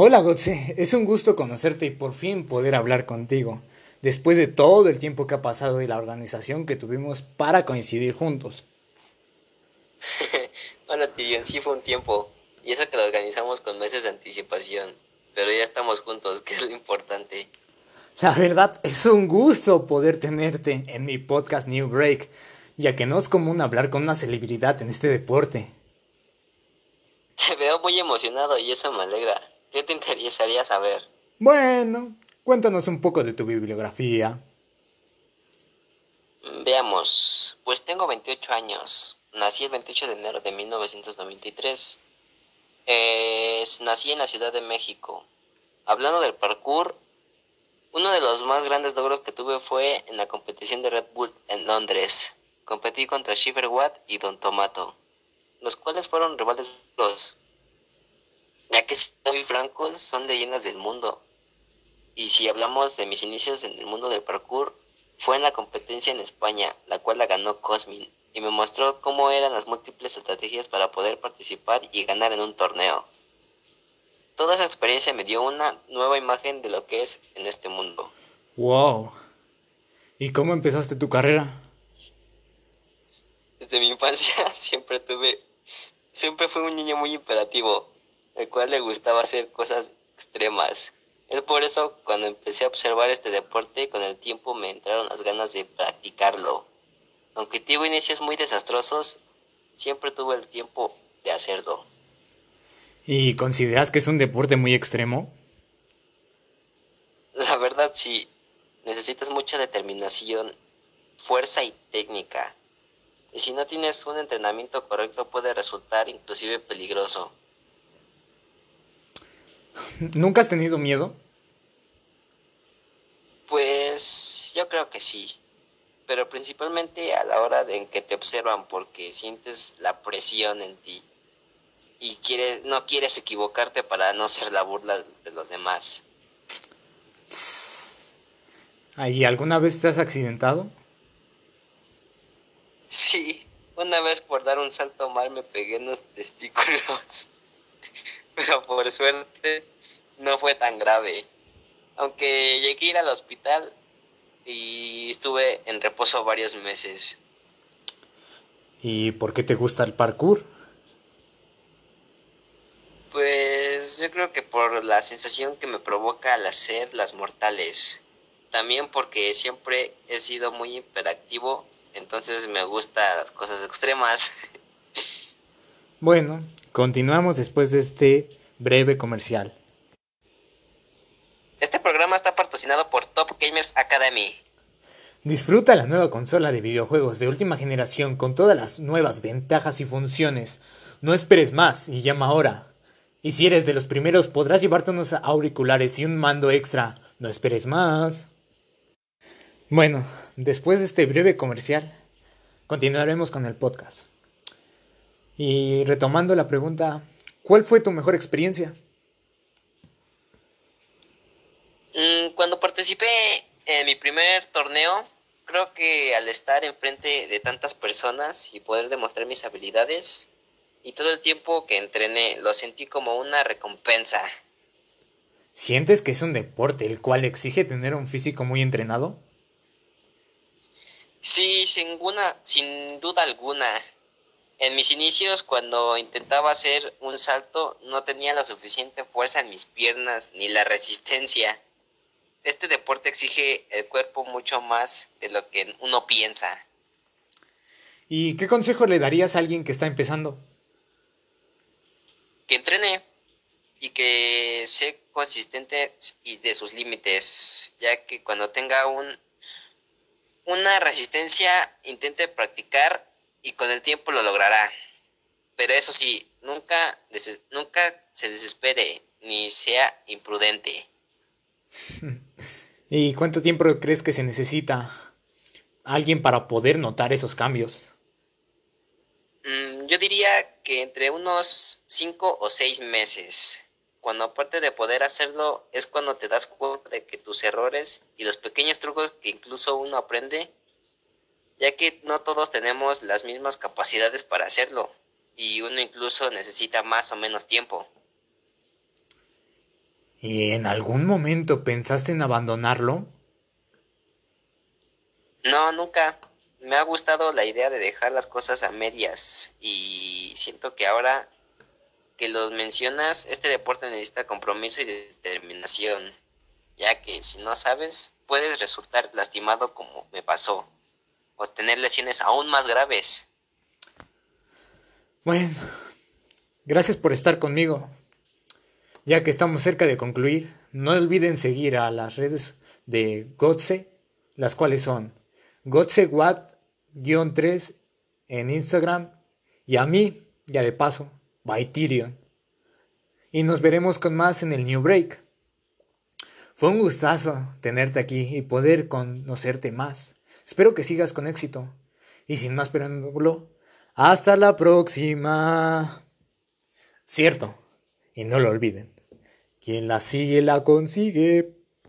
Hola Gotze, es un gusto conocerte y por fin poder hablar contigo, después de todo el tiempo que ha pasado y la organización que tuvimos para coincidir juntos. Hola tío, sí fue un tiempo, y eso que lo organizamos con meses de anticipación, pero ya estamos juntos, que es lo importante. La verdad, es un gusto poder tenerte en mi podcast New Break, ya que no es común hablar con una celebridad en este deporte. Te veo muy emocionado y eso me alegra. ¿Qué te interesaría saber? Bueno, cuéntanos un poco de tu bibliografía. Veamos, pues tengo 28 años. Nací el 28 de enero de 1993. nací en la Ciudad de México. Hablando del parkour, uno de los más grandes logros que tuve fue en la competición de Red Bull en Londres. Competí contra Shiver Watt y Don Tomato, los cuales fueron rivales ya que soy francos, son leyendas del mundo. Y si hablamos de mis inicios en el mundo del parkour, fue en la competencia en España, la cual la ganó Cosmin, y me mostró cómo eran las múltiples estrategias para poder participar y ganar en un torneo. Toda esa experiencia me dio una nueva imagen de lo que es en este mundo. ¡Wow! ¿Y cómo empezaste tu carrera? Desde mi infancia siempre tuve, siempre fui un niño muy imperativo el cual le gustaba hacer cosas extremas. Es por eso cuando empecé a observar este deporte con el tiempo me entraron las ganas de practicarlo. Aunque tuve inicios muy desastrosos, siempre tuve el tiempo de hacerlo. ¿Y consideras que es un deporte muy extremo? La verdad sí, necesitas mucha determinación, fuerza y técnica. Y si no tienes un entrenamiento correcto puede resultar inclusive peligroso. ¿Nunca has tenido miedo? Pues yo creo que sí, pero principalmente a la hora de en que te observan porque sientes la presión en ti y quieres no quieres equivocarte para no ser la burla de los demás. ¿Y alguna vez te has accidentado? Sí, una vez por dar un salto mal me pegué en los testículos pero por suerte no fue tan grave. Aunque llegué a ir al hospital y estuve en reposo varios meses. ¿Y por qué te gusta el parkour? Pues yo creo que por la sensación que me provoca al hacer las mortales. También porque siempre he sido muy hiperactivo, entonces me gustan las cosas extremas. Bueno, Continuamos después de este breve comercial. Este programa está patrocinado por Top Gamers Academy. Disfruta la nueva consola de videojuegos de última generación con todas las nuevas ventajas y funciones. No esperes más y llama ahora. Y si eres de los primeros podrás llevarte unos auriculares y un mando extra. No esperes más. Bueno, después de este breve comercial, continuaremos con el podcast. Y retomando la pregunta, ¿cuál fue tu mejor experiencia? Mm, cuando participé en mi primer torneo, creo que al estar enfrente de tantas personas y poder demostrar mis habilidades y todo el tiempo que entrené, lo sentí como una recompensa. ¿Sientes que es un deporte el cual exige tener un físico muy entrenado? Sí, sin, sin duda alguna. En mis inicios, cuando intentaba hacer un salto, no tenía la suficiente fuerza en mis piernas ni la resistencia. Este deporte exige el cuerpo mucho más de lo que uno piensa. ¿Y qué consejo le darías a alguien que está empezando? Que entrene y que sea consistente y de sus límites, ya que cuando tenga un una resistencia intente practicar y con el tiempo lo logrará. Pero eso sí, nunca, nunca se desespere ni sea imprudente. ¿Y cuánto tiempo crees que se necesita alguien para poder notar esos cambios? Mm, yo diría que entre unos 5 o 6 meses. Cuando aparte de poder hacerlo es cuando te das cuenta de que tus errores y los pequeños trucos que incluso uno aprende ya que no todos tenemos las mismas capacidades para hacerlo y uno incluso necesita más o menos tiempo. ¿Y en algún momento pensaste en abandonarlo? No, nunca. Me ha gustado la idea de dejar las cosas a medias y siento que ahora que los mencionas, este deporte necesita compromiso y determinación, ya que si no sabes, puedes resultar lastimado como me pasó, o tener lesiones aún más graves. Bueno, gracias por estar conmigo. Ya que estamos cerca de concluir, no olviden seguir a las redes de Gotse, las cuales son GotseWatt-3 en Instagram y a mí, ya de paso, by Tyrion. Y nos veremos con más en el New Break. Fue un gustazo tenerte aquí y poder conocerte más. Espero que sigas con éxito. Y sin más preámbulo, hasta la próxima. Cierto, y no lo olviden, quien la sigue la consigue.